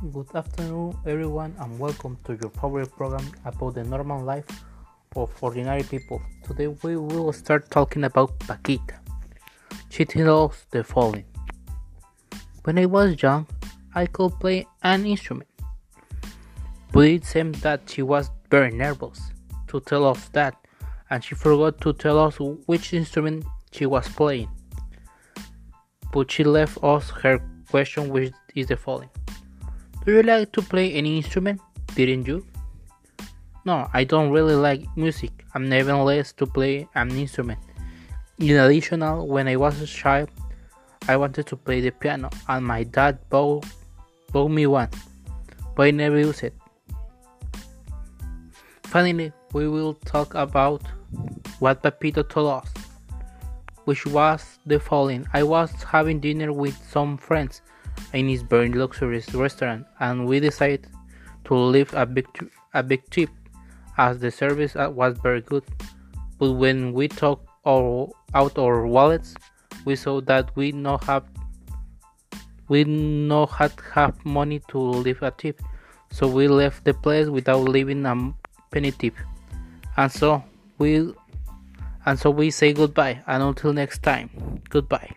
Good afternoon, everyone, and welcome to your favorite program about the normal life of ordinary people. Today, we will start talking about Paquita. She tells the following When I was young, I could play an instrument, but it seemed that she was very nervous to tell us that, and she forgot to tell us which instrument she was playing. But she left us her question, which is the following Do you like to play any instrument? Didn't you? No, I don't really like music. I'm nevertheless to play an instrument. In addition, when I was a child, I wanted to play the piano, and my dad bought, bought me one, but I never used it. Finally, we will talk about what Pepito told us, which was the following I was having dinner with some friends in his very luxurious restaurant, and we decided to leave a big, a big tip as the service uh, was very good. But when we took our, out our wallets, we saw that we not have we no had have money to leave a tip, so we left the place without leaving a penny tip. And so we and so we say goodbye and until next time. Goodbye.